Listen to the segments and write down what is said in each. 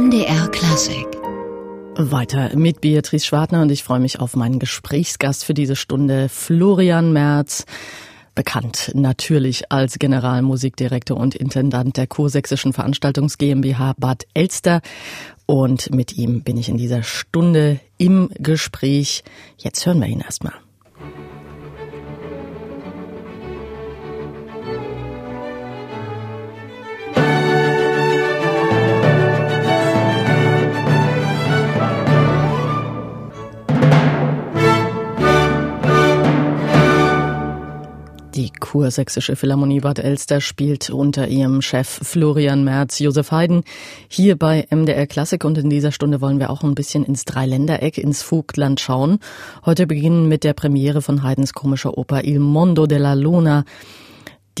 MDR Klassik. Weiter mit Beatrice Schwartner und ich freue mich auf meinen Gesprächsgast für diese Stunde, Florian Merz. Bekannt natürlich als Generalmusikdirektor und Intendant der Kursächsischen Veranstaltungs GmbH Bad Elster. Und mit ihm bin ich in dieser Stunde im Gespräch. Jetzt hören wir ihn erstmal. Die Kursächsische Philharmonie Bad Elster spielt unter ihrem Chef Florian Merz Josef Haydn hier bei MDR Klassik und in dieser Stunde wollen wir auch ein bisschen ins Dreiländereck, ins Vogtland schauen. Heute beginnen mit der Premiere von Haydns komischer Oper Il Mondo della Luna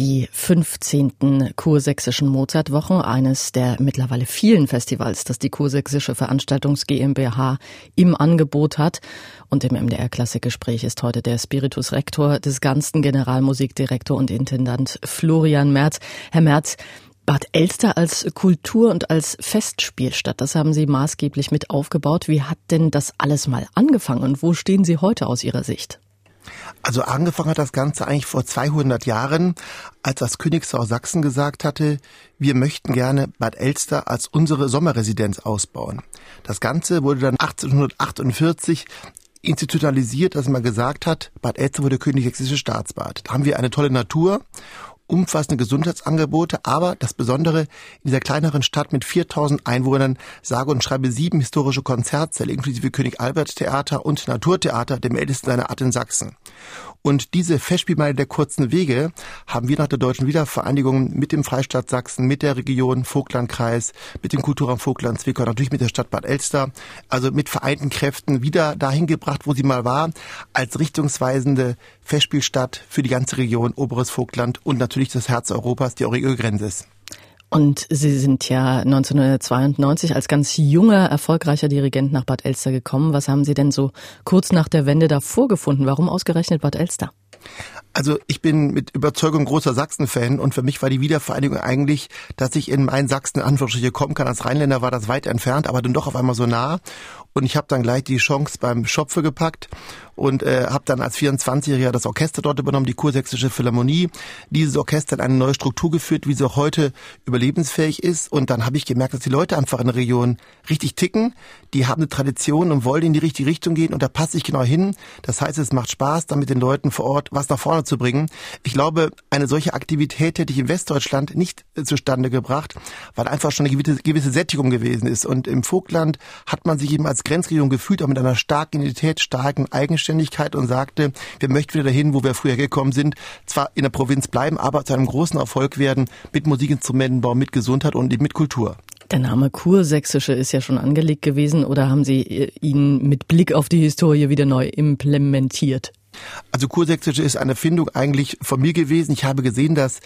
die 15. Kursächsischen Mozartwochen, eines der mittlerweile vielen Festivals, das die Kursächsische Veranstaltungs GmbH im Angebot hat. Und im MDR Klassikgespräch ist heute der Spiritus Rektor des ganzen Generalmusikdirektor und Intendant Florian Merz. Herr Merz, Bad Elster als Kultur- und als Festspielstadt, das haben Sie maßgeblich mit aufgebaut. Wie hat denn das alles mal angefangen und wo stehen Sie heute aus Ihrer Sicht? Also angefangen hat das Ganze eigentlich vor 200 Jahren, als das Königshaus Sachsen gesagt hatte, wir möchten gerne Bad Elster als unsere Sommerresidenz ausbauen. Das Ganze wurde dann 1848 institutionalisiert, dass man gesagt hat, Bad Elster wurde königssächsische Staatsbad. Da haben wir eine tolle Natur umfassende Gesundheitsangebote, aber das Besondere, in dieser kleineren Stadt mit 4000 Einwohnern sage und schreibe sieben historische Konzertsäle inklusive König Albert Theater und Naturtheater, dem ältesten seiner Art in Sachsen. Und diese Festspielmeile der kurzen Wege haben wir nach der deutschen Wiedervereinigung mit dem Freistaat Sachsen, mit der Region Vogtlandkreis, mit dem Kulturraum Vogtland Zwickau, natürlich mit der Stadt Bad Elster, also mit vereinten Kräften wieder dahin gebracht, wo sie mal war, als richtungsweisende Festspielstadt für die ganze Region Oberes Vogtland und natürlich das Herz Europas, die Eurige Grenze Und Sie sind ja 1992 als ganz junger, erfolgreicher Dirigent nach Bad Elster gekommen. Was haben Sie denn so kurz nach der Wende da vorgefunden? Warum ausgerechnet Bad Elster? Also ich bin mit Überzeugung großer Sachsen-Fan und für mich war die Wiedervereinigung eigentlich, dass ich in mein Sachsen Anführungsstriche kommen kann. Als Rheinländer war das weit entfernt, aber dann doch auf einmal so nah. Und ich habe dann gleich die Chance beim Schopfe gepackt und äh, habe dann als 24-Jähriger das Orchester dort übernommen, die Kursächsische Philharmonie. Dieses Orchester hat eine neue Struktur geführt, wie sie auch heute überlebensfähig ist. Und dann habe ich gemerkt, dass die Leute einfach in der Region richtig ticken. Die haben eine Tradition und wollen in die richtige Richtung gehen und da passe ich genau hin. Das heißt, es macht Spaß, dann mit den Leuten vor Ort was nach vorne zu bringen. Ich glaube, eine solche Aktivität hätte ich in Westdeutschland nicht äh, zustande gebracht, weil einfach schon eine gewisse, gewisse Sättigung gewesen ist. Und im Vogtland hat man sich eben als als Grenzregierung gefühlt, auch mit einer starken Identität, starken Eigenständigkeit und sagte, wir möchten wieder dahin, wo wir früher gekommen sind, zwar in der Provinz bleiben, aber zu einem großen Erfolg werden mit Musikinstrumentenbau, mit Gesundheit und mit Kultur. Der Name Kursächsische ist ja schon angelegt gewesen oder haben Sie äh, ihn mit Blick auf die Historie wieder neu implementiert? Also Kursächsische ist eine Findung eigentlich von mir gewesen. Ich habe gesehen, dass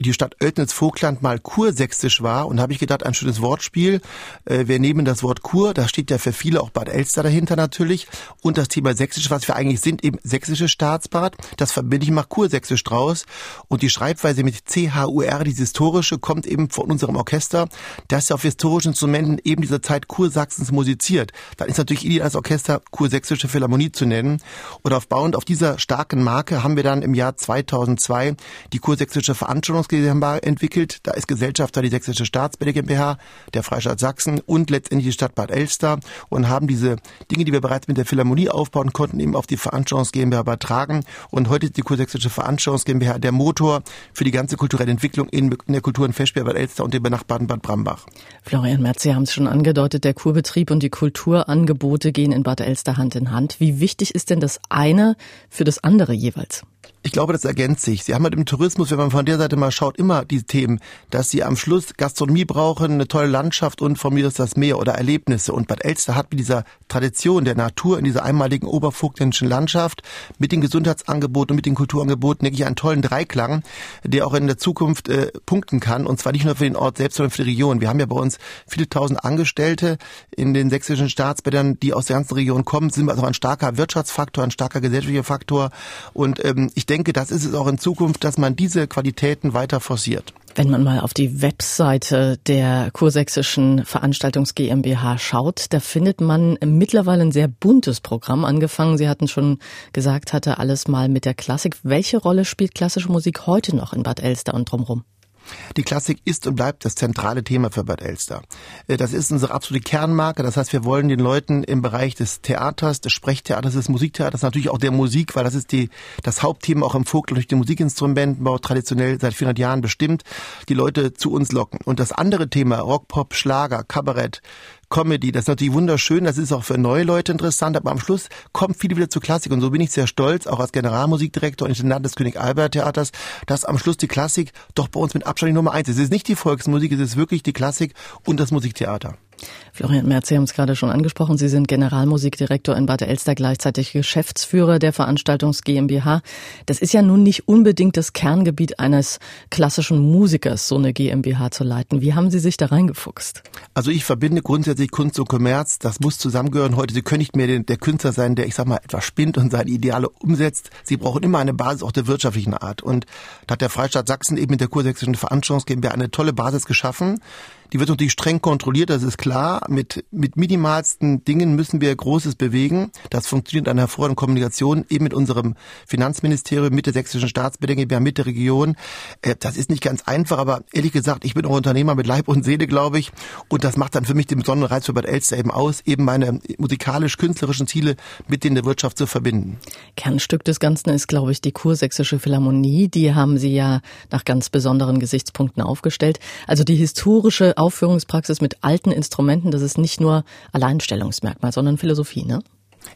die Stadt Oeltnitz-Vogtland mal kursächsisch war und habe ich gedacht, ein schönes Wortspiel. Äh, wir nehmen das Wort Kur, da steht ja für viele auch Bad Elster dahinter natürlich und das Thema Sächsisch, was wir eigentlich sind, eben sächsische Staatsbad. Das verbinde ich mal Kursächsisch draus und die Schreibweise mit C-H-U-R, dieses historische, kommt eben von unserem Orchester, das ja auf historischen Instrumenten eben dieser Zeit Kursachsens musiziert. Dann ist natürlich ideal als Orchester Kursächsische Philharmonie zu nennen und aufbauend auf dieser starken Marke haben wir dann im Jahr 2002 die Kursächsische Veranstaltungs GmbH entwickelt. Da ist Gesellschafter die Sächsische Staatsbäder GmbH, der Freistaat Sachsen und letztendlich die Stadt Bad Elster und haben diese Dinge, die wir bereits mit der Philharmonie aufbauen konnten, eben auf die Veranstaltungs GmbH übertragen. Und heute ist die Kursächsische Veranstaltungs GmbH der Motor für die ganze kulturelle Entwicklung in, der Kultur- und Festspiel Bad Elster und dem benachbarten Bad Brambach. Florian Merz, Sie haben es schon angedeutet, der Kurbetrieb und die Kulturangebote gehen in Bad Elster Hand in Hand. Wie wichtig ist denn das eine für das andere jeweils? Ich glaube, das ergänzt sich. Sie haben halt im Tourismus, wenn man von der Seite mal schaut, immer die Themen, dass sie am Schluss Gastronomie brauchen, eine tolle Landschaft und von mir ist das Meer oder Erlebnisse. Und Bad Elster hat mit dieser Tradition der Natur in dieser einmaligen obervogtländischen Landschaft mit den Gesundheitsangeboten und mit den Kulturangeboten, denke ich, einen tollen Dreiklang, der auch in der Zukunft äh, punkten kann. Und zwar nicht nur für den Ort selbst, sondern für die Region. Wir haben ja bei uns viele tausend Angestellte in den sächsischen Staatsbädern, die aus der ganzen Region kommen, sind also ein starker Wirtschaftsfaktor, ein starker gesellschaftlicher Faktor. Und ähm, ich denke, das ist es auch in Zukunft, dass man diese Qualitäten weiter forciert. Wenn man mal auf die Webseite der Kursächsischen Veranstaltungs GmbH schaut, da findet man mittlerweile ein sehr buntes Programm angefangen. Sie hatten schon gesagt, hatte alles mal mit der Klassik. Welche Rolle spielt klassische Musik heute noch in Bad Elster und drumherum? Die Klassik ist und bleibt das zentrale Thema für Bad Elster. Äh, das ist unsere absolute Kernmarke. Das heißt, wir wollen den Leuten im Bereich des Theaters, des Sprechtheaters, des Musiktheaters, natürlich auch der Musik, weil das ist die, das Hauptthema auch im Vogel durch den Musikinstrumentenbau traditionell seit 400 Jahren bestimmt, die Leute zu uns locken. Und das andere Thema, Rock, Pop, Schlager, Kabarett, Comedy. Das ist natürlich wunderschön, das ist auch für neue Leute interessant, aber am Schluss kommt viele wieder zur Klassik und so bin ich sehr stolz, auch als Generalmusikdirektor und Intendant des König Albert Theaters, dass am Schluss die Klassik doch bei uns mit Abstand die Nummer eins ist. Es ist nicht die Volksmusik, es ist wirklich die Klassik und das Musiktheater. Florian Merz, Sie haben es gerade schon angesprochen. Sie sind Generalmusikdirektor in Bad Elster, gleichzeitig Geschäftsführer der Veranstaltungs GmbH. Das ist ja nun nicht unbedingt das Kerngebiet eines klassischen Musikers, so eine GmbH zu leiten. Wie haben Sie sich da reingefuchst? Also ich verbinde grundsätzlich Kunst und Kommerz. Das muss zusammengehören heute. Sie können nicht mehr der Künstler sein, der, ich sag mal, etwas spinnt und seine Ideale umsetzt. Sie brauchen immer eine Basis auch der wirtschaftlichen Art. Und da hat der Freistaat Sachsen eben mit der Kursächsischen Veranstaltungs GmbH eine tolle Basis geschaffen. Die wird natürlich streng kontrolliert, das ist klar. Mit, mit minimalsten Dingen müssen wir Großes bewegen. Das funktioniert an hervorragenden Kommunikation, eben mit unserem Finanzministerium, mit der sächsischen Staatsbedingungen, mit der Region. Äh, das ist nicht ganz einfach, aber ehrlich gesagt, ich bin auch Unternehmer mit Leib und Seele, glaube ich. Und das macht dann für mich den besonderen Reiz für Bad Elster eben aus, eben meine musikalisch-künstlerischen Ziele mit denen der Wirtschaft zu verbinden. Kernstück des Ganzen ist, glaube ich, die Kursächsische Philharmonie. Die haben Sie ja nach ganz besonderen Gesichtspunkten aufgestellt. Also die historische Aufführungspraxis mit alten Instrumenten, das ist nicht nur Alleinstellungsmerkmal, sondern Philosophie, ne?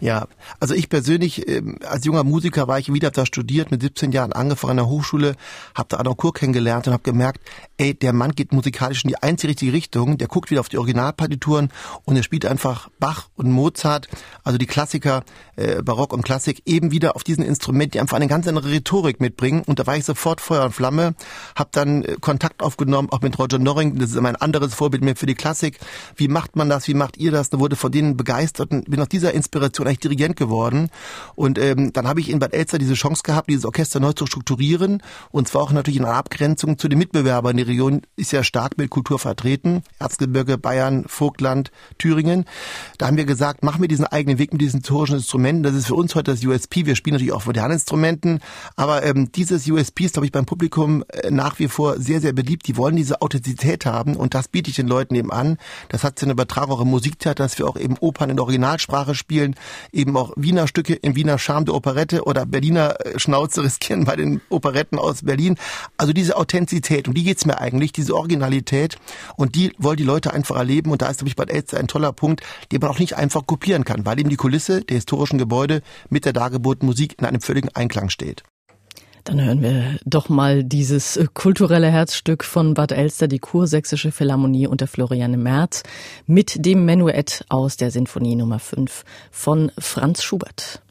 Ja, also ich persönlich ähm, als junger Musiker war ich wieder da studiert, mit 17 Jahren angefangen an der Hochschule, habe da Arno Kur kennengelernt und habe gemerkt, ey, der Mann geht musikalisch in die einzige richtige Richtung, der guckt wieder auf die Originalpartituren und er spielt einfach Bach und Mozart, also die Klassiker, äh, Barock und Klassik, eben wieder auf diesen Instrumenten, die einfach eine ganz andere Rhetorik mitbringen. Und da war ich sofort Feuer und Flamme, habe dann äh, Kontakt aufgenommen, auch mit Roger Norring, das ist immer ein anderes Vorbild mehr für die Klassik, wie macht man das, wie macht ihr das, da wurde von denen begeistert und bin auf dieser Inspiration Situation eigentlich Dirigent geworden. Und ähm, dann habe ich in Bad Elster diese Chance gehabt, dieses Orchester neu zu strukturieren. Und zwar auch natürlich in einer Abgrenzung zu den Mitbewerbern. Die Region ist ja stark mit Kultur vertreten. Erzgebirge, Bayern, Vogtland, Thüringen. Da haben wir gesagt, machen wir diesen eigenen Weg mit diesen historischen Instrumenten. Das ist für uns heute das USP. Wir spielen natürlich auch moderne Instrumenten. Aber ähm, dieses USP ist, glaube ich, beim Publikum äh, nach wie vor sehr, sehr beliebt. Die wollen diese Authentizität haben. Und das biete ich den Leuten eben an. Das hat sie eine Übertragung auch im Musiktheater, dass wir auch eben Opern in Originalsprache spielen eben auch Wiener Stücke im Wiener Charme der Operette oder Berliner äh, Schnauze riskieren bei den Operetten aus Berlin. Also diese Authentizität, um die geht's mir eigentlich, diese Originalität und die wollen die Leute einfach erleben und da ist, glaube ich, Bad Elster ein toller Punkt, den man auch nicht einfach kopieren kann, weil eben die Kulisse der historischen Gebäude mit der dargebotenen Musik in einem völligen Einklang steht. Dann hören wir doch mal dieses äh, kulturelle Herzstück von Bad Elster, die Kursächsische Philharmonie unter Floriane Merz mit dem Menuett aus der Sinfonie Nummer 5 von Franz Schubert.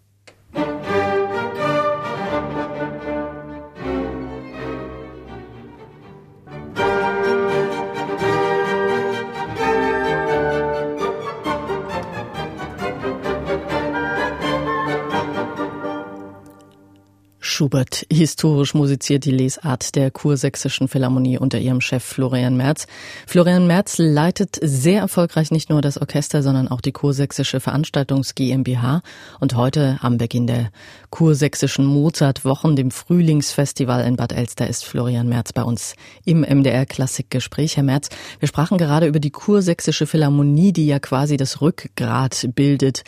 Schubert historisch musiziert die Lesart der Kursächsischen Philharmonie unter ihrem Chef Florian Merz. Florian Merz leitet sehr erfolgreich nicht nur das Orchester, sondern auch die Kursächsische Veranstaltungs GmbH. Und heute am Beginn der Kursächsischen Mozartwochen, dem Frühlingsfestival in Bad Elster, ist Florian Merz bei uns im MDR Klassikgespräch. Herr Merz, wir sprachen gerade über die Kursächsische Philharmonie, die ja quasi das Rückgrat bildet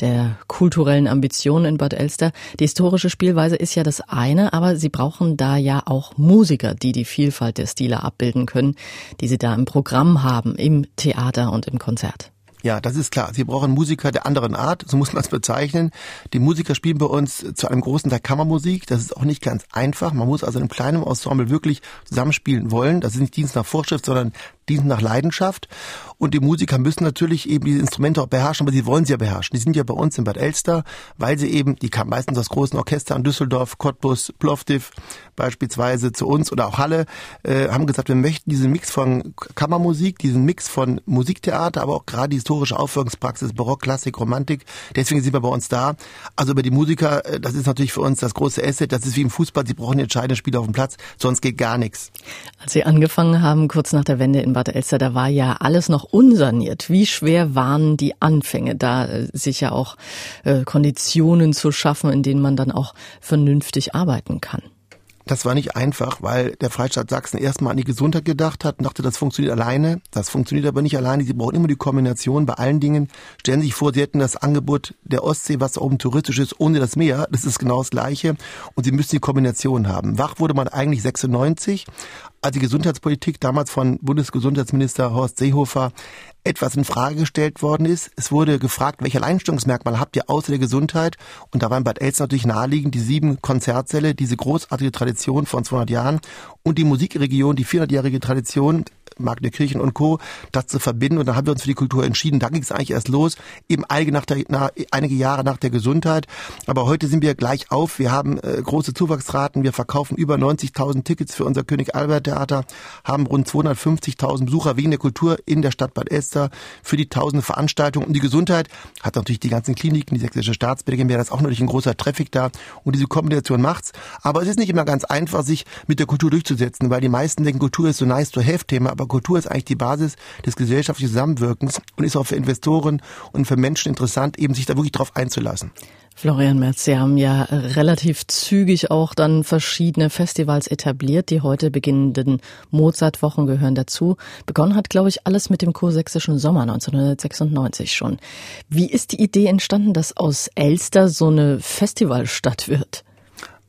der kulturellen Ambitionen in Bad Elster. Die historische Spielweise ist ja das eine, aber Sie brauchen da ja auch Musiker, die die Vielfalt der Stile abbilden können, die Sie da im Programm haben, im Theater und im Konzert. Ja, das ist klar. Sie brauchen Musiker der anderen Art, so muss man es bezeichnen. Die Musiker spielen bei uns zu einem großen Teil Kammermusik. Das ist auch nicht ganz einfach. Man muss also in einem kleinen Ensemble wirklich zusammenspielen wollen. Das ist nicht Dienst nach Vorschrift, sondern dient nach Leidenschaft. Und die Musiker müssen natürlich eben diese Instrumente auch beherrschen, aber sie wollen sie ja beherrschen. Die sind ja bei uns in Bad Elster, weil sie eben, die kamen meistens aus großen Orchestern, Düsseldorf, Cottbus, Plovdiv beispielsweise zu uns oder auch Halle, äh, haben gesagt, wir möchten diesen Mix von Kammermusik, diesen Mix von Musiktheater, aber auch gerade die historische Aufführungspraxis, Barock, Klassik, Romantik. Deswegen sind wir bei uns da. Also über die Musiker, äh, das ist natürlich für uns das große Asset. Das ist wie im Fußball, sie brauchen entscheidende Spieler auf dem Platz, sonst geht gar nichts. Als Sie angefangen haben, kurz nach der Wende in Bad Elster, da war ja alles noch unsaniert. Wie schwer waren die Anfänge, da äh, sich ja auch äh, Konditionen zu schaffen, in denen man dann auch vernünftig arbeiten kann? Das war nicht einfach, weil der Freistaat Sachsen erstmal an die Gesundheit gedacht hat und dachte, das funktioniert alleine. Das funktioniert aber nicht alleine. Sie brauchen immer die Kombination bei allen Dingen. Stellen Sie sich vor, Sie hätten das Angebot der Ostsee, was oben touristisch ist, ohne das Meer. Das ist genau das Gleiche. Und Sie müssen die Kombination haben. Wach wurde man eigentlich 96, als die Gesundheitspolitik damals von Bundesgesundheitsminister Horst Seehofer etwas in Frage gestellt worden ist. Es wurde gefragt, welche Alleinstellungsmerkmale habt ihr außer der Gesundheit? Und da war in Bad Elster natürlich naheliegend die sieben Konzertsäle, diese großartige Tradition von 200 Jahren und die Musikregion, die 400-jährige Tradition Kirchen und Co., das zu verbinden. Und dann haben wir uns für die Kultur entschieden. Da ging es eigentlich erst los, eben einige, nach der, na, einige Jahre nach der Gesundheit. Aber heute sind wir gleich auf. Wir haben äh, große Zuwachsraten. Wir verkaufen über 90.000 Tickets für unser König Albert Theater, haben rund 250.000 Besucher wegen der Kultur in der Stadt Bad Elster für die tausende Veranstaltungen. Und die Gesundheit hat natürlich die ganzen Kliniken, die sächsische Staatsbäder, das ist auch natürlich ein großer Traffic da. Und diese Kombination macht's. Aber es ist nicht immer ganz einfach, sich mit der Kultur durchzusetzen, weil die meisten denken, Kultur ist so nice to have Thema, aber Kultur ist eigentlich die Basis des gesellschaftlichen Zusammenwirkens und ist auch für Investoren und für Menschen interessant, eben sich da wirklich drauf einzulassen. Florian Merz, Sie haben ja relativ zügig auch dann verschiedene Festivals etabliert. Die heute beginnenden Mozart-Wochen gehören dazu. Begonnen hat, glaube ich, alles mit dem kursächsischen Sommer 1996 schon. Wie ist die Idee entstanden, dass aus Elster so eine Festivalstadt wird?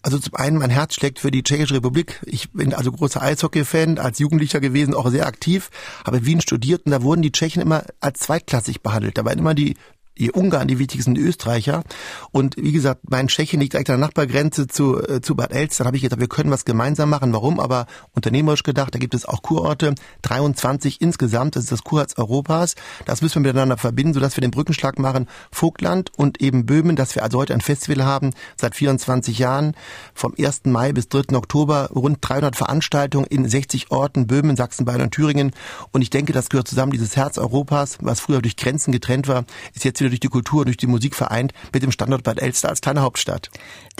Also zum einen, mein Herz schlägt für die Tschechische Republik. Ich bin also großer Eishockey-Fan, als Jugendlicher gewesen, auch sehr aktiv, habe in Wien studiert und da wurden die Tschechen immer als zweitklassig behandelt. Da waren immer die die Ungarn die wichtigsten Österreicher. Und wie gesagt, mein Tschechien liegt direkt an der Nachbargrenze zu, äh, zu Bad Elster. Da habe ich gedacht, wir können was gemeinsam machen. Warum? Aber unternehmerisch gedacht, da gibt es auch Kurorte, 23 insgesamt. Das ist das Kurherz Europas. Das müssen wir miteinander verbinden, sodass wir den Brückenschlag machen. Vogtland und eben Böhmen, dass wir also heute ein Festival haben, seit 24 Jahren, vom 1. Mai bis 3. Oktober, rund 300 Veranstaltungen in 60 Orten, Böhmen, Sachsen, Bayern und Thüringen. Und ich denke, das gehört zusammen, dieses Herz Europas, was früher durch Grenzen getrennt war, ist jetzt wieder durch die Kultur, durch die Musik vereint mit dem Standort Bad Elster als kleine Hauptstadt.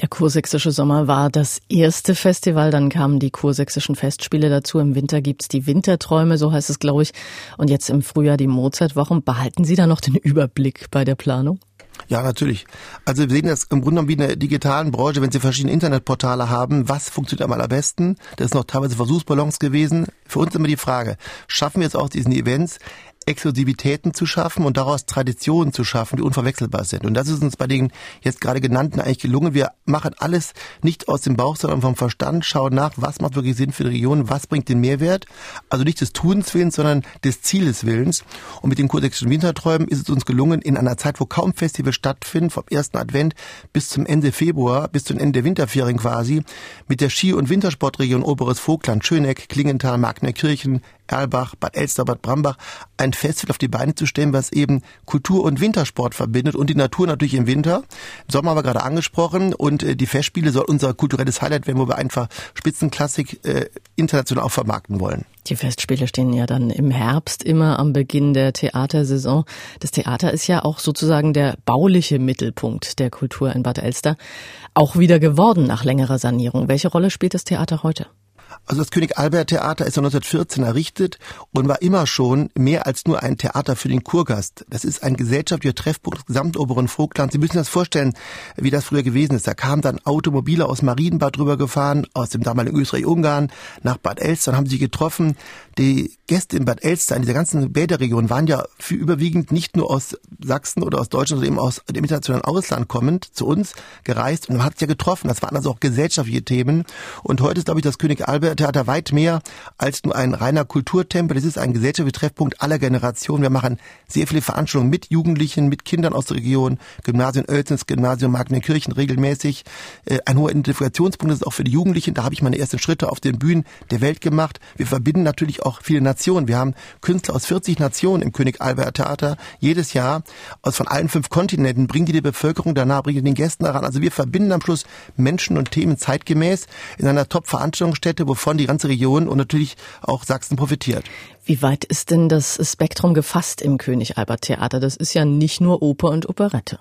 Der Kursächsische Sommer war das erste Festival, dann kamen die Kursächsischen Festspiele dazu. Im Winter gibt's die Winterträume, so heißt es, glaube ich. Und jetzt im Frühjahr die Mozartwochen. Behalten Sie da noch den Überblick bei der Planung? Ja, natürlich. Also wir sehen das im Grunde genommen wie in der digitalen Branche, wenn Sie verschiedene Internetportale haben, was funktioniert am allerbesten? Das ist noch teilweise Versuchsballons gewesen. Für uns immer die Frage, schaffen wir jetzt auch diesen Events Exklusivitäten zu schaffen und daraus Traditionen zu schaffen, die unverwechselbar sind. Und das ist uns bei den jetzt gerade genannten eigentlich gelungen. Wir machen alles nicht aus dem Bauch, sondern vom Verstand, schauen nach, was macht wirklich Sinn für die Region, was bringt den Mehrwert. Also nicht des Tuns Willens, sondern des Zieles Willens. Und mit den kursächsischen Winterträumen ist es uns gelungen, in einer Zeit, wo kaum Festivals stattfinden, vom ersten Advent bis zum Ende Februar, bis zum Ende der Winterferien quasi, mit der Ski- und Wintersportregion Oberes Vogtland, Schöneck, Klingenthal, Magnerkirchen, Erlbach, Bad Elster, Bad Brambach ein Festival auf die Beine zu stellen, was eben Kultur und Wintersport verbindet und die Natur natürlich im Winter. Im Sommer haben wir gerade angesprochen und äh, die Festspiele soll unser kulturelles Highlight werden, wo wir einfach Spitzenklassik äh, international auch vermarkten wollen. Die Festspiele stehen ja dann im Herbst immer am Beginn der Theatersaison. Das Theater ist ja auch sozusagen der bauliche Mittelpunkt der Kultur in Bad Elster. Auch wieder geworden nach längerer Sanierung. Welche Rolle spielt das Theater heute? Also das König Albert Theater ist 1914 errichtet und war immer schon mehr als nur ein Theater für den Kurgast. Das ist ein gesellschaftlicher Treffpunkt des gesamtoberen Vogtlands. Sie müssen sich das vorstellen, wie das früher gewesen ist. Da kamen dann Automobile aus Marienbad drüber gefahren, aus dem damaligen Österreich-Ungarn nach Bad Elster und haben sie getroffen. Die Gäste in Bad Elster, in dieser ganzen Bäderregion, waren ja für überwiegend nicht nur aus Sachsen oder aus Deutschland, sondern eben aus dem internationalen Ausland kommend zu uns gereist und man hat sich ja getroffen. Das waren also auch gesellschaftliche Themen. Und heute ist, glaube ich, das König Albert Albert-Theater weit mehr als nur ein reiner Kulturtempel. Es ist ein gesellschaftlicher Treffpunkt aller Generationen. Wir machen sehr viele Veranstaltungen mit Jugendlichen, mit Kindern aus der Region, Gymnasium Oelzens, Gymnasium Magnenkirchen regelmäßig. Äh, ein hoher Identifikationspunkt ist auch für die Jugendlichen. Da habe ich meine ersten Schritte auf den Bühnen der Welt gemacht. Wir verbinden natürlich auch viele Nationen. Wir haben Künstler aus 40 Nationen im König Albert Theater jedes Jahr aus von allen fünf Kontinenten bringen die die Bevölkerung danach, bringen die den Gästen daran. Also wir verbinden am Schluss Menschen und Themen zeitgemäß in einer Top-Veranstaltungsstätte, wovon die ganze Region und natürlich auch Sachsen profitiert. Wie weit ist denn das Spektrum gefasst im König Albert Theater? Das ist ja nicht nur Oper und Operette.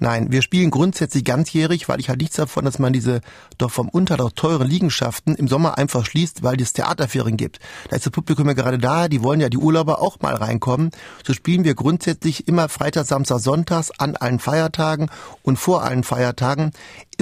Nein, wir spielen grundsätzlich ganzjährig, weil ich halt nichts davon, dass man diese doch vom Unterlauf teuren Liegenschaften im Sommer einfach schließt, weil es Theaterferien gibt. Da ist das Publikum ja gerade da, die wollen ja die Urlauber auch mal reinkommen. So spielen wir grundsätzlich immer Freitag, Samstag, Sonntags an allen Feiertagen und vor allen Feiertagen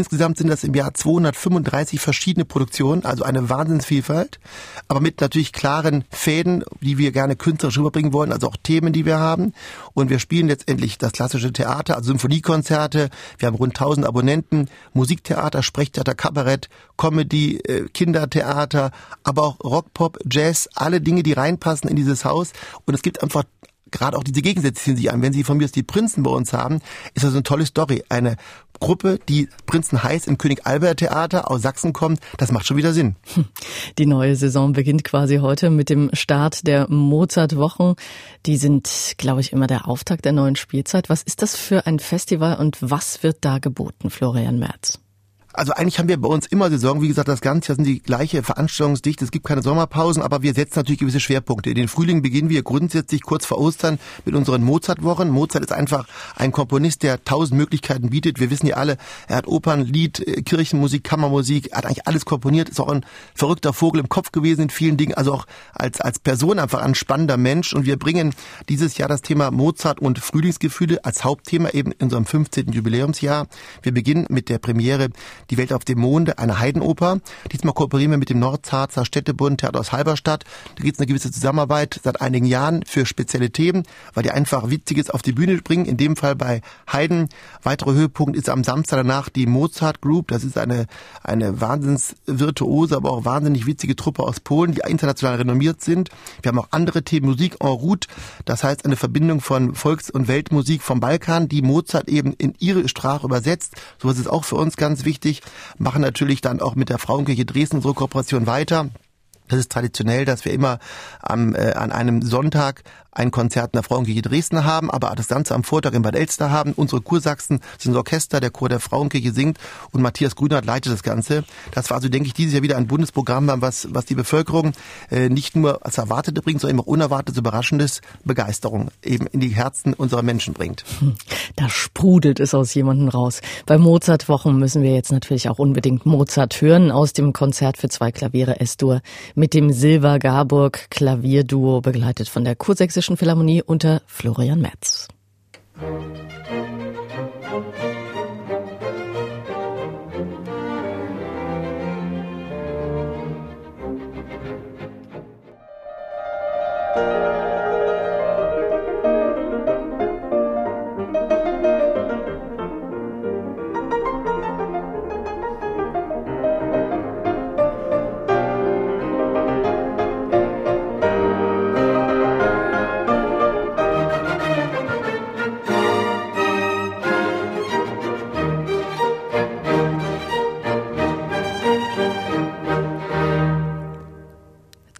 Insgesamt sind das im Jahr 235 verschiedene Produktionen, also eine Wahnsinnsvielfalt, aber mit natürlich klaren Fäden, die wir gerne künstlerisch rüberbringen wollen, also auch Themen, die wir haben. Und wir spielen letztendlich das klassische Theater, also Symphoniekonzerte. Wir haben rund 1000 Abonnenten, Musiktheater, Sprechtheater, Kabarett, Comedy, äh, Kindertheater, aber auch Rock, Pop, Jazz, alle Dinge, die reinpassen in dieses Haus. Und es gibt einfach gerade auch diese Gegensätze ziehen sich an. Wenn Sie von mir aus die Prinzen bei uns haben, ist das eine tolle Story. Eine Gruppe, die Prinzen heißt im König Albert Theater aus Sachsen kommt, das macht schon wieder Sinn. Die neue Saison beginnt quasi heute mit dem Start der Mozart-Wochen. Die sind, glaube ich, immer der Auftakt der neuen Spielzeit. Was ist das für ein Festival und was wird da geboten, Florian Merz? Also eigentlich haben wir bei uns immer Saison, wie gesagt, das Ganze Jahr sind die gleiche Veranstaltungsdichte, es gibt keine Sommerpausen, aber wir setzen natürlich gewisse Schwerpunkte. In den Frühling beginnen wir grundsätzlich kurz vor Ostern mit unseren Mozart-Wochen. Mozart ist einfach ein Komponist, der tausend Möglichkeiten bietet. Wir wissen ja alle, er hat Opern, Lied, äh, Kirchenmusik, Kammermusik, er hat eigentlich alles komponiert, ist auch ein verrückter Vogel im Kopf gewesen in vielen Dingen, also auch als, als Person einfach ein spannender Mensch. Und wir bringen dieses Jahr das Thema Mozart und Frühlingsgefühle als Hauptthema eben in unserem 15. Jubiläumsjahr. Wir beginnen mit der Premiere die Welt auf dem Monde, eine Heidenoper. Diesmal kooperieren wir mit dem Nordharzer Städtebund Theater aus Halberstadt. Da gibt es eine gewisse Zusammenarbeit seit einigen Jahren für spezielle Themen, weil die einfach Witziges auf die Bühne bringen. In dem Fall bei Heiden. Weiterer Höhepunkt ist am Samstag danach die Mozart Group. Das ist eine, eine wahnsinns virtuose, aber auch wahnsinnig witzige Truppe aus Polen, die international renommiert sind. Wir haben auch andere Themen, Musik en route. Das heißt eine Verbindung von Volks- und Weltmusik vom Balkan, die Mozart eben in ihre Sprache übersetzt. Sowas ist auch für uns ganz wichtig machen natürlich dann auch mit der Frauenkirche Dresden unsere Kooperation weiter. Das ist traditionell, dass wir immer am, äh, an einem Sonntag ein Konzert in der Frauenkirche Dresden haben, aber das Ganze am Vortag in Bad Elster haben. Unsere Kursachsen sind Orchester, der Chor der Frauenkirche singt und Matthias Grünert leitet das Ganze. Das war also, denke ich, dieses Jahr wieder ein Bundesprogramm, was, was die Bevölkerung äh, nicht nur als Erwartete bringt, sondern eben auch unerwartetes, überraschendes Begeisterung eben in die Herzen unserer Menschen bringt. Da sprudelt es aus jemandem raus. Bei Mozart-Wochen müssen wir jetzt natürlich auch unbedingt Mozart hören aus dem Konzert für zwei Klaviere S-Dur mit dem Silva Garburg Klavierduo begleitet von der Kursächsischen Sächsischen Philharmonie unter Florian Metz.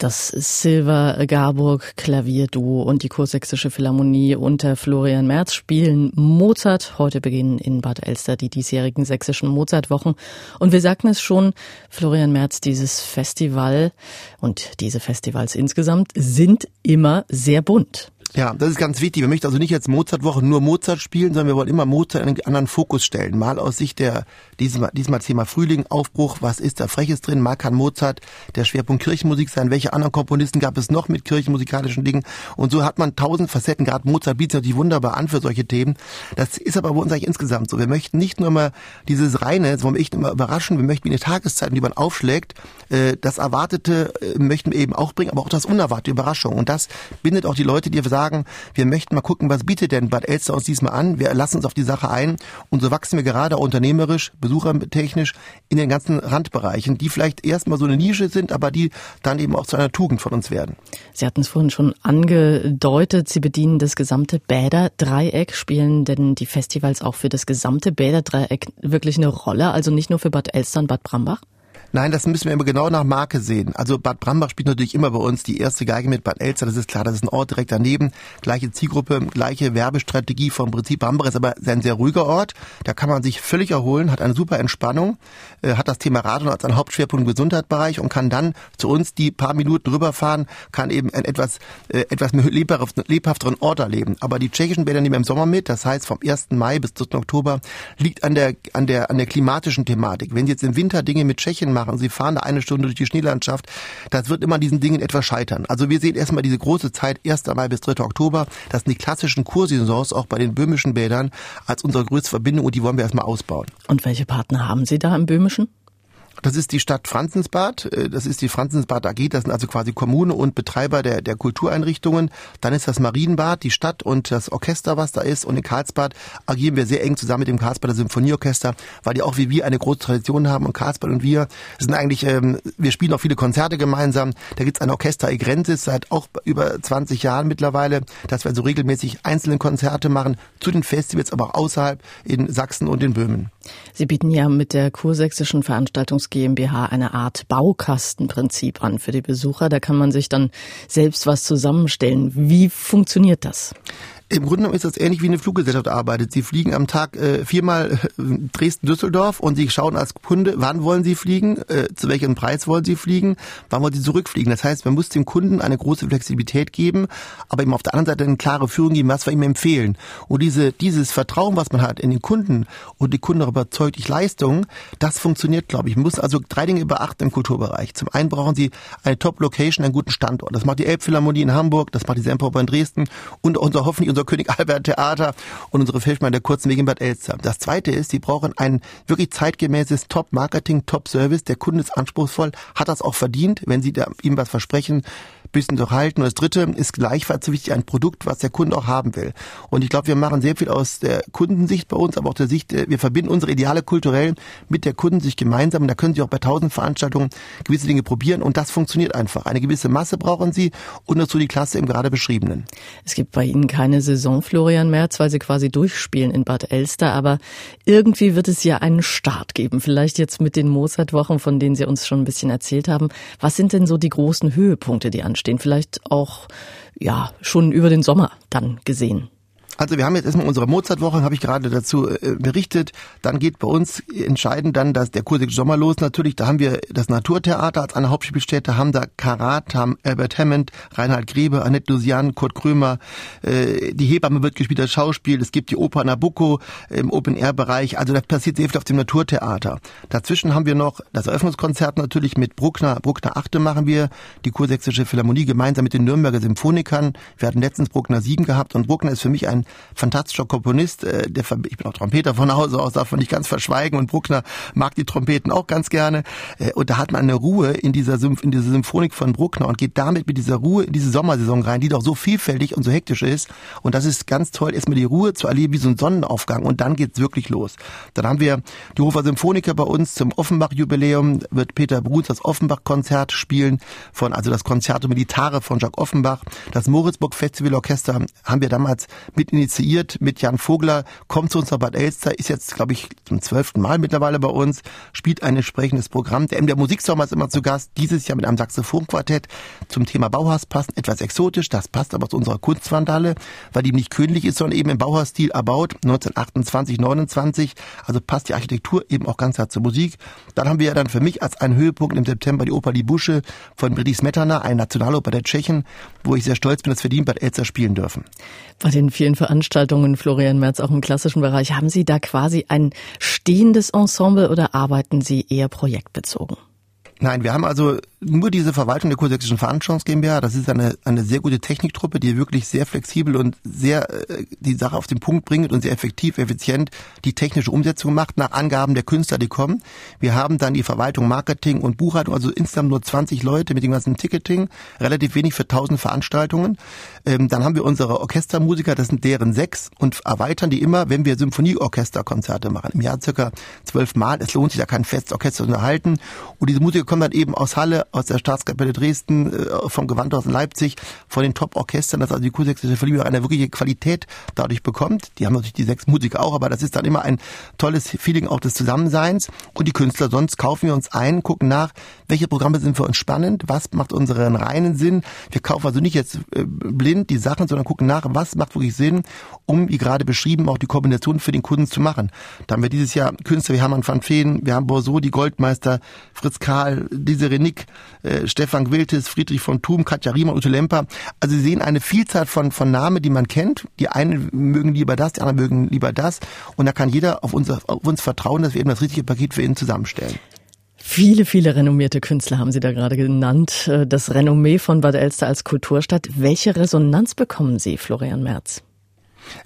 Das Silver Garburg Klavierduo und die Kursächsische Philharmonie unter Florian Merz spielen Mozart. Heute beginnen in Bad Elster die diesjährigen sächsischen Mozartwochen. Und wir sagten es schon, Florian Merz, dieses Festival und diese Festivals insgesamt sind immer sehr bunt. Ja, das ist ganz wichtig. Wir möchten also nicht jetzt Mozartwoche nur Mozart spielen, sondern wir wollen immer Mozart in einen anderen Fokus stellen. Mal aus Sicht der, diesmal, diesmal Thema Frühling, Aufbruch, was ist da Freches drin? Mal kann Mozart der Schwerpunkt Kirchenmusik sein. Welche anderen Komponisten gab es noch mit kirchenmusikalischen Dingen? Und so hat man tausend Facetten. Gerade Mozart bietet natürlich wunderbar an für solche Themen. Das ist aber bei uns eigentlich insgesamt so. Wir möchten nicht nur immer dieses reine, das wollen wir echt immer überraschen. Wir möchten in den Tageszeiten, die man aufschlägt, äh, das Erwartete äh, möchten wir eben auch bringen, aber auch das Unerwartete, Überraschung. Und das bindet auch die Leute, die sagen, sagen, wir möchten mal gucken, was bietet denn Bad Elster uns diesmal an. Wir lassen uns auf die Sache ein und so wachsen wir gerade unternehmerisch, besuchertechnisch in den ganzen Randbereichen, die vielleicht erstmal so eine Nische sind, aber die dann eben auch zu einer Tugend von uns werden. Sie hatten es vorhin schon angedeutet, Sie bedienen das gesamte Bäderdreieck. Spielen denn die Festivals auch für das gesamte Bäderdreieck wirklich eine Rolle? Also nicht nur für Bad Elster und Bad Brambach? Nein, das müssen wir immer genau nach Marke sehen. Also Bad Brambach spielt natürlich immer bei uns die erste Geige mit Bad Elster, das ist klar, das ist ein Ort direkt daneben. Gleiche Zielgruppe, gleiche Werbestrategie vom Prinzip. Brambach ist aber ein sehr ruhiger Ort, da kann man sich völlig erholen, hat eine super Entspannung, äh, hat das Thema Radon als einen Hauptschwerpunkt im Gesundheitsbereich und kann dann zu uns die paar Minuten rüberfahren, kann eben ein etwas, äh, etwas lebhafteren Ort erleben. Aber die tschechischen Bäder nehmen im Sommer mit, das heißt vom 1. Mai bis 3. Oktober liegt an der, an der, an der klimatischen Thematik. Wenn Sie jetzt im Winter Dinge mit Tschechien machen, machen. Sie fahren da eine Stunde durch die Schneelandschaft. Das wird immer an diesen Dingen etwas scheitern. Also wir sehen erstmal diese große Zeit, 1. Mai bis 3. Oktober. Das sind die klassischen Kursaisons auch bei den böhmischen Bädern als unsere größte Verbindung und die wollen wir erstmal ausbauen. Und welche Partner haben Sie da im böhmischen? Das ist die Stadt Franzensbad, äh, das ist die Franzensbad AG, das sind also quasi Kommune und Betreiber der, der Kultureinrichtungen. Dann ist das Marienbad, die Stadt und das Orchester, was da ist. Und in Karlsbad agieren wir sehr eng zusammen mit dem Karlsbader Symphonieorchester, weil die auch wie wir eine große Tradition haben. Und Karlsbad und wir sind eigentlich, ähm, wir spielen auch viele Konzerte gemeinsam. Da gibt's ein Orchester Egrensis seit auch über 20 Jahren mittlerweile, dass wir so regelmäßig einzelne Konzerte machen, zu den Festivals, aber auch außerhalb in Sachsen und in Böhmen. Sie bieten ja mit der kursächsischen Veranstaltungs GmbH eine Art Baukastenprinzip an für die Besucher. Da kann man sich dann selbst was zusammenstellen. Wie funktioniert das? Im Grunde genommen ist das ähnlich wie eine Fluggesellschaft arbeitet. Sie fliegen am Tag äh, viermal äh, Dresden-Düsseldorf und Sie schauen als Kunde, wann wollen Sie fliegen, äh, zu welchem Preis wollen Sie fliegen, wann wollen Sie zurückfliegen. Das heißt, man muss dem Kunden eine große Flexibilität geben, aber eben auf der anderen Seite eine klare Führung geben, was wir ihm empfehlen. Und diese, dieses Vertrauen, was man hat in den Kunden und die Kunden überzeugt durch Leistung, das funktioniert, glaube ich. Man muss also drei Dinge beachten im Kulturbereich. Zum einen brauchen Sie eine Top-Location, einen guten Standort. Das macht die Elbphilharmonie in Hamburg, das macht die Semperoper in Dresden und unser hoffentlich unser unser König Albert Theater und unsere Fischmann der kurzen Weg in Bad Elster. Das zweite ist, sie brauchen ein wirklich zeitgemäßes Top-Marketing, Top-Service. Der Kunde ist anspruchsvoll, hat das auch verdient, wenn sie ihm was versprechen bisschen durchhalten. Und das dritte ist gleichfalls so wichtig ein Produkt, was der Kunde auch haben will. Und ich glaube, wir machen sehr viel aus der Kundensicht bei uns, aber auch der Sicht, wir verbinden unsere Ideale kulturell mit der Kundensicht gemeinsam. Und da können Sie auch bei tausend Veranstaltungen gewisse Dinge probieren und das funktioniert einfach. Eine gewisse Masse brauchen Sie und dazu die Klasse im gerade beschriebenen. Es gibt bei Ihnen keine Saison, Florian Merz, weil Sie quasi durchspielen in Bad Elster, aber irgendwie wird es ja einen Start geben. Vielleicht jetzt mit den Mozart-Wochen, von denen Sie uns schon ein bisschen erzählt haben. Was sind denn so die großen Höhepunkte, die anstehen? Anstehen, vielleicht auch ja schon über den Sommer dann gesehen. Also wir haben jetzt erstmal unsere Mozartwoche, habe ich gerade dazu äh, berichtet. Dann geht bei uns entscheidend dann das, der Kursig Sommer los natürlich. Da haben wir das Naturtheater als eine Hauptspielstätte, haben da Karat, haben Albert Hammond, Reinhard Grebe, Annette Lusian, Kurt Krömer. Äh, die Hebamme wird gespielt als Schauspiel. Es gibt die Oper Nabucco im Open-Air-Bereich. Also da passiert sehr viel auf dem Naturtheater. Dazwischen haben wir noch das Eröffnungskonzert natürlich mit Bruckner. Bruckner Achte machen wir, die Kursächsische Philharmonie gemeinsam mit den Nürnberger Symphonikern. Wir hatten letztens Bruckner 7 gehabt und Bruckner ist für mich ein fantastischer Komponist. Äh, der, ich bin auch Trompeter von Hause aus, darf man nicht ganz verschweigen. Und Bruckner mag die Trompeten auch ganz gerne. Äh, und da hat man eine Ruhe in dieser, Symph in dieser Symphonik von Bruckner und geht damit mit dieser Ruhe in diese Sommersaison rein, die doch so vielfältig und so hektisch ist. Und das ist ganz toll, erstmal die Ruhe zu erleben wie so ein Sonnenaufgang. Und dann geht's wirklich los. Dann haben wir die Hofer Symphoniker bei uns zum Offenbach-Jubiläum. Wird Peter Bruns das Offenbach-Konzert spielen von, also das Concerto Militare von Jacques Offenbach. Das Moritzburg Festival Orchester haben wir damals mit initiiert mit Jan Vogler, kommt zu uns nach Bad Elster, ist jetzt, glaube ich, zum zwölften Mal mittlerweile bei uns, spielt ein entsprechendes Programm. Der MDR Musiksommer ist immer zu Gast, dieses Jahr mit einem Saxophonquartett zum Thema Bauhaus passen, etwas exotisch, das passt aber zu unserer Kunstvandale, weil die nicht königlich ist, sondern eben im Bauhausstil erbaut, 1928, 29, also passt die Architektur eben auch ganz hart zur Musik. Dann haben wir ja dann für mich als einen Höhepunkt im September die Oper Die Busche von Briti Smetana, eine Nationaloper der Tschechen, wo ich sehr stolz bin, dass wir die in Bad Elster spielen dürfen. Bei den vielen Veranstaltungen, Florian Merz, auch im klassischen Bereich, haben Sie da quasi ein stehendes Ensemble oder arbeiten Sie eher projektbezogen? Nein, wir haben also nur diese Verwaltung der Kursächsischen Veranstaltungs GmbH, das ist eine, eine sehr gute Techniktruppe, die wirklich sehr flexibel und sehr äh, die Sache auf den Punkt bringt und sehr effektiv, effizient die technische Umsetzung macht, nach Angaben der Künstler, die kommen. Wir haben dann die Verwaltung, Marketing und Buchhaltung, also insgesamt nur 20 Leute mit dem ganzen Ticketing, relativ wenig für 1000 Veranstaltungen. Ähm, dann haben wir unsere Orchestermusiker, das sind deren sechs und erweitern die immer, wenn wir Symphonieorchesterkonzerte machen. Im Jahr circa zwölf Mal. Es lohnt sich da kein Festorchester zu unterhalten. Und diese Musiker kommen dann eben aus Halle, aus der Staatskapelle Dresden, äh, vom Gewandhaus in Leipzig, von den Top-Orchestern, dass also die kursächsische Verliebe eine wirkliche Qualität dadurch bekommt. Die haben natürlich die sechs Musiker auch, aber das ist dann immer ein tolles Feeling auch des Zusammenseins. Und die Künstler, sonst kaufen wir uns ein, gucken nach, welche Programme sind für uns spannend, was macht unseren reinen Sinn. Wir kaufen also nicht jetzt äh, blind die Sachen, sondern gucken nach, was macht wirklich Sinn, um, wie gerade beschrieben, auch die Kombination für den Kunden zu machen. Da haben wir dieses Jahr Künstler wie Hermann van Feen, wir haben Borso, die Goldmeister, Fritz Karl, diese Renick, äh, Stefan Gwiltes, Friedrich von Thum, Katja Riemann, Ute Lemper. Also Sie sehen eine Vielzahl von, von Namen, die man kennt. Die einen mögen lieber das, die anderen mögen lieber das. Und da kann jeder auf uns, auf uns vertrauen, dass wir eben das richtige Paket für ihn zusammenstellen. Viele, viele renommierte Künstler haben Sie da gerade genannt. Äh, das Renommee von Bad Elster als Kulturstadt. Welche Resonanz bekommen Sie, Florian Merz?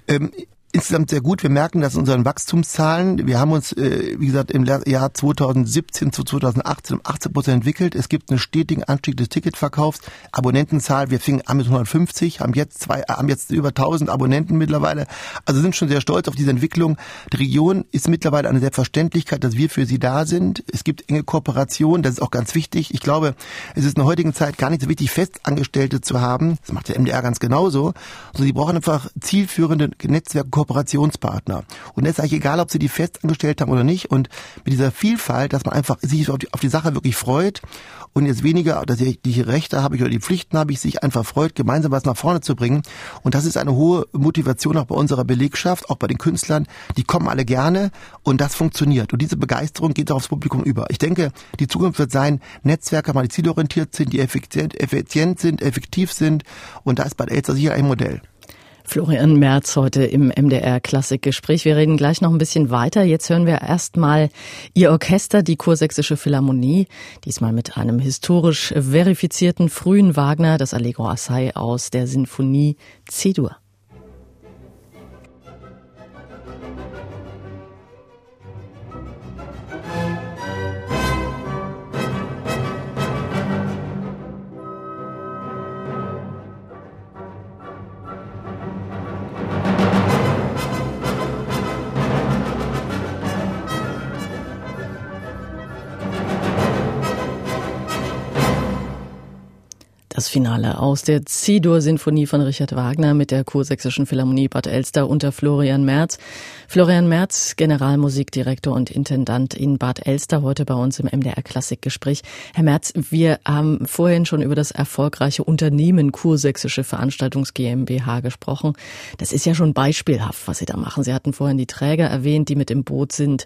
Ähm, insgesamt sehr gut. Wir merken das in unseren Wachstumszahlen. Wir haben uns, äh, wie gesagt, im Jahr 2017 zu 2018 um 18 Prozent entwickelt. Es gibt einen stetigen Anstieg des Ticketverkaufs. Abonnentenzahl, wir fingen an mit 150, haben jetzt zwei, äh, haben jetzt über 1000 Abonnenten mittlerweile. Also sind schon sehr stolz auf diese Entwicklung. Die Region ist mittlerweile eine Selbstverständlichkeit, dass wir für sie da sind. Es gibt enge Kooperation, das ist auch ganz wichtig. Ich glaube, es ist in der heutigen Zeit gar nicht so wichtig, Festangestellte zu haben. Das macht der MDR ganz genauso. Also sie brauchen einfach zielführende Netzwerke Kooperationspartner. Und es ist eigentlich egal, ob sie die festangestellt haben oder nicht. Und mit dieser Vielfalt, dass man einfach sich auf die, auf die Sache wirklich freut und jetzt weniger, dass ich die Rechte habe ich oder die Pflichten habe ich, sich einfach freut, gemeinsam was nach vorne zu bringen. Und das ist eine hohe Motivation auch bei unserer Belegschaft, auch bei den Künstlern. Die kommen alle gerne und das funktioniert. Und diese Begeisterung geht auch aufs Publikum über. Ich denke, die Zukunft wird sein, Netzwerke mal zielorientiert sind, die effizient, effizient sind, effektiv sind. Und da ist bei Elster sicher ein Modell. Florian Merz heute im MDR Klassikgespräch. Wir reden gleich noch ein bisschen weiter. Jetzt hören wir erstmal Ihr Orchester, die Kursächsische Philharmonie, diesmal mit einem historisch verifizierten frühen Wagner, das Allegro Assai aus der Sinfonie C-Dur. Finale aus der C-Dur-Sinfonie von Richard Wagner mit der Kursächsischen Philharmonie Bad Elster unter Florian Merz. Florian Merz, Generalmusikdirektor und Intendant in Bad Elster, heute bei uns im MDR Klassikgespräch. Herr Merz, wir haben vorhin schon über das erfolgreiche Unternehmen Kursächsische Veranstaltungs GmbH gesprochen. Das ist ja schon beispielhaft, was Sie da machen. Sie hatten vorhin die Träger erwähnt, die mit im Boot sind.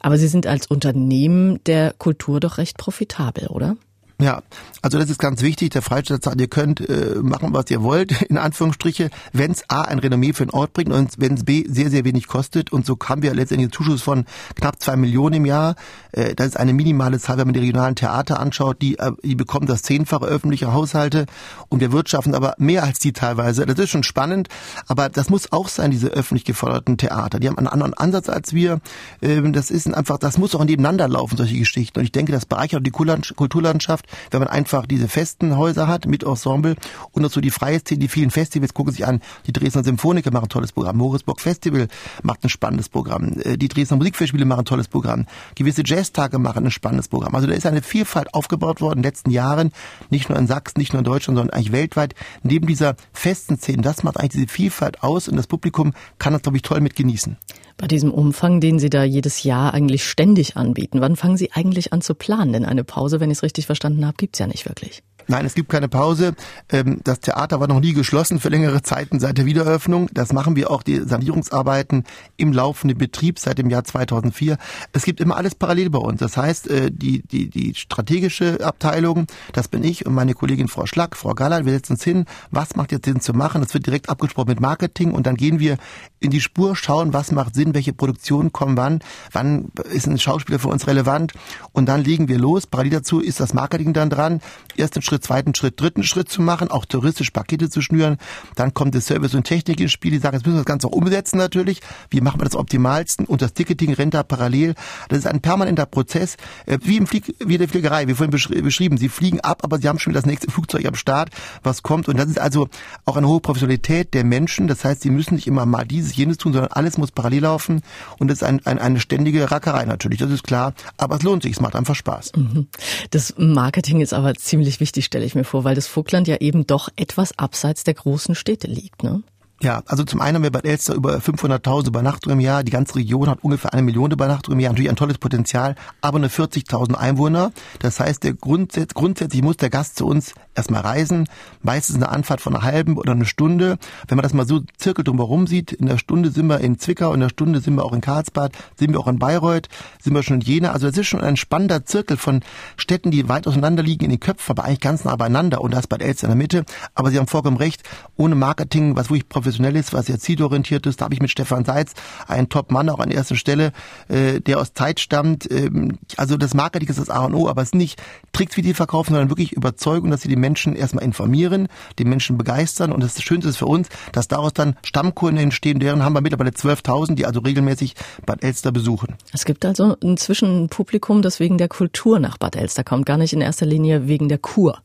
Aber Sie sind als Unternehmen der Kultur doch recht profitabel, oder? Ja, also das ist ganz wichtig. Der Freistaat sagt, ihr könnt äh, machen, was ihr wollt, in Anführungsstriche, wenn es A, ein Renommee für den Ort bringt und wenn es B, sehr, sehr wenig kostet. Und so haben wir letztendlich einen Zuschuss von knapp zwei Millionen im Jahr. Äh, das ist eine minimale Zahl, wenn man die regionalen Theater anschaut. Die, äh, die bekommen das zehnfache öffentliche Haushalte und wir wirtschaften aber mehr als die teilweise. Das ist schon spannend, aber das muss auch sein, diese öffentlich geförderten Theater. Die haben einen anderen Ansatz als wir. Ähm, das ist einfach, das muss auch nebeneinander laufen, solche Geschichten. Und ich denke, das bereichert die Kulturlandschaft wenn man einfach diese festen Häuser hat mit Ensemble und dazu die freie Szene, die vielen Festivals gucken sich an. Die Dresdner Symphoniker machen ein tolles Programm. Morisburg Festival macht ein spannendes Programm. Äh, die Dresdner Musikfestspiele machen ein tolles Programm. Gewisse Jazztage machen ein spannendes Programm. Also da ist eine Vielfalt aufgebaut worden in den letzten Jahren, nicht nur in Sachsen, nicht nur in Deutschland, sondern eigentlich weltweit. Neben dieser festen Szene, das macht eigentlich diese Vielfalt aus und das Publikum kann das, glaube ich, toll mit genießen. Bei diesem Umfang, den Sie da jedes Jahr eigentlich ständig anbieten, wann fangen Sie eigentlich an zu planen? Denn eine Pause, wenn ich es richtig verstanden habe, gibt's ja nicht wirklich. Nein, es gibt keine Pause. Ähm, das Theater war noch nie geschlossen für längere Zeiten seit der Wiedereröffnung. Das machen wir auch die Sanierungsarbeiten im laufenden Betrieb seit dem Jahr 2004. Es gibt immer alles parallel bei uns. Das heißt, äh, die, die, die strategische Abteilung, das bin ich und meine Kollegin Frau Schlack, Frau Galler, wir setzen uns hin, was macht jetzt Sinn zu machen? Das wird direkt abgesprochen mit Marketing und dann gehen wir in die Spur, schauen, was macht Sinn welche Produktionen kommen wann, wann ist ein Schauspieler für uns relevant und dann legen wir los. Parallel dazu ist das Marketing dann dran, ersten Schritt, zweiten Schritt, dritten Schritt zu machen, auch touristisch Pakete zu schnüren. Dann kommt das Service und Technik ins Spiel, die sagen, jetzt müssen wir das Ganze auch umsetzen natürlich. Wie machen wir das optimalsten? Und das Ticketing rennt da parallel. Das ist ein permanenter Prozess, äh, wie im Flieg, wie der Fliegerei, wie vorhin beschrieben. Sie fliegen ab, aber sie haben schon das nächste Flugzeug am Start, was kommt. Und das ist also auch eine hohe Professionalität der Menschen. Das heißt, sie müssen nicht immer mal dieses, jenes tun, sondern alles muss parallel laufen. Und das ist ein, ein, eine ständige Rackerei natürlich, das ist klar. Aber es lohnt sich, es macht einfach Spaß. Mhm. Das Marketing ist aber ziemlich wichtig, stelle ich mir vor, weil das Vogtland ja eben doch etwas abseits der großen Städte liegt, ne? Ja, also zum einen haben wir bei Elster über 500.000 Übernachtungen im Jahr. Die ganze Region hat ungefähr eine Million Übernachtungen im Jahr. Natürlich ein tolles Potenzial, aber nur 40.000 Einwohner. Das heißt, der Grundsätz, grundsätzlich muss der Gast zu uns erstmal reisen. Meistens eine Anfahrt von einer halben oder einer Stunde. Wenn man das mal so Zirkel drumherum sieht, in der Stunde sind wir in Zwickau, in der Stunde sind wir auch in Karlsbad, sind wir auch in Bayreuth, sind wir schon in Jena. Also das ist schon ein spannender Zirkel von Städten, die weit auseinander liegen in den Köpfen, aber eigentlich ganz nah beieinander. Und da ist Bad Elster in der Mitte. Aber Sie haben vollkommen recht, ohne Marketing, was wirklich professionell ist, was sehr zielorientiert ist, da habe ich mit Stefan Seitz einen Top-Mann auch an erster Stelle, äh, der aus Zeit stammt. Ähm, also das Marketing ist das A und O, aber es sind nicht Tricks, wie die verkaufen, sondern wirklich Überzeugung, dass sie die Menschen erstmal informieren, die Menschen begeistern und das Schönste ist für uns, dass daraus dann Stammkunden entstehen, deren haben wir mittlerweile 12.000, die also regelmäßig Bad Elster besuchen. Es gibt also inzwischen ein Publikum, das wegen der Kultur nach Bad Elster kommt, gar nicht in erster Linie wegen der Kur.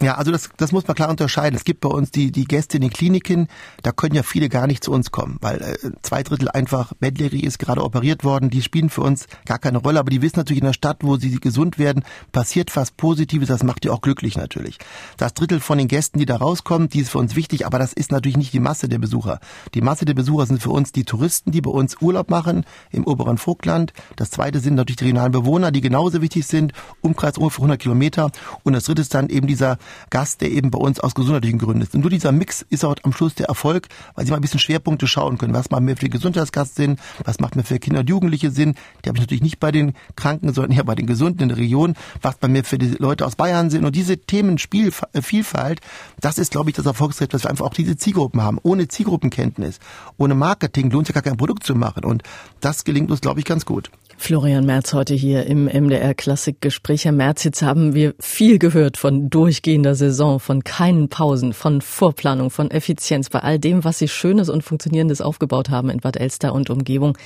Ja, also das, das muss man klar unterscheiden. Es gibt bei uns die, die Gäste in den Kliniken, da können ja viele gar nicht zu uns kommen, weil äh, zwei Drittel einfach Bettlägerig ist, gerade operiert worden. Die spielen für uns gar keine Rolle, aber die wissen natürlich in der Stadt, wo sie gesund werden, passiert was Positives, das macht die auch glücklich natürlich. Das Drittel von den Gästen, die da rauskommen, die ist für uns wichtig, aber das ist natürlich nicht die Masse der Besucher. Die Masse der Besucher sind für uns die Touristen, die bei uns Urlaub machen im oberen Vogtland. Das zweite sind natürlich die regionalen Bewohner, die genauso wichtig sind, Umkreis ungefähr 100 Kilometer. Und das dritte ist dann eben dieser Gast, der eben bei uns aus gesundheitlichen Gründen ist. Und nur dieser Mix ist auch am Schluss der Erfolg, weil sie mal ein bisschen Schwerpunkte schauen können. Was macht mir für Gesundheitsgast Sinn? Was macht mir für Kinder und Jugendliche Sinn? Die habe ich natürlich nicht bei den Kranken, sondern eher bei den Gesunden in der Region. Was bei mir für die Leute aus Bayern sind. Und diese Themenspielvielfalt, das ist, glaube ich, das Erfolgsrezept, dass wir einfach auch diese Zielgruppen haben. Ohne Zielgruppenkenntnis, ohne Marketing lohnt sich gar kein Produkt zu machen. Und das gelingt uns, glaube ich, ganz gut. Florian Merz heute hier im MDR Klassikgespräch. Herr Merz, jetzt haben wir viel gehört von durchgehender Saison, von keinen Pausen, von Vorplanung, von Effizienz, bei all dem, was Sie Schönes und Funktionierendes aufgebaut haben in Bad Elster und Umgebung.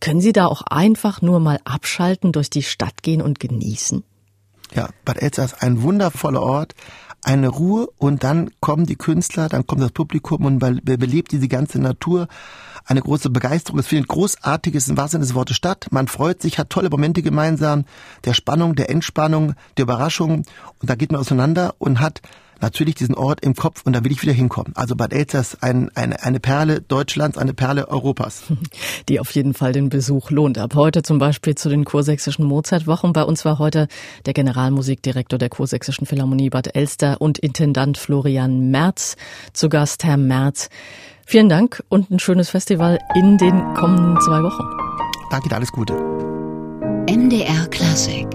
Können Sie da auch einfach nur mal abschalten, durch die Stadt gehen und genießen? Ja, Bad Elster ist ein wundervoller Ort, eine Ruhe und dann kommen die Künstler, dann kommt das Publikum und belebt diese ganze Natur eine große Begeisterung. Es findet Großartiges im wahrsten Sinne des Wortes statt. Man freut sich, hat tolle Momente gemeinsam, der Spannung, der Entspannung, der Überraschung. Und da geht man auseinander und hat natürlich diesen Ort im Kopf und da will ich wieder hinkommen. Also Bad Elsass, ein, eine, eine Perle Deutschlands, eine Perle Europas. Die auf jeden Fall den Besuch lohnt. Ab heute zum Beispiel zu den kursächsischen Mozartwochen. Bei uns war heute der Generalmusikdirektor der kursächsischen Philharmonie Bad Elster und Intendant Florian Merz. Zu Gast Herr Merz. Vielen Dank und ein schönes Festival in den kommenden zwei Wochen. Danke, alles Gute. MDR Classic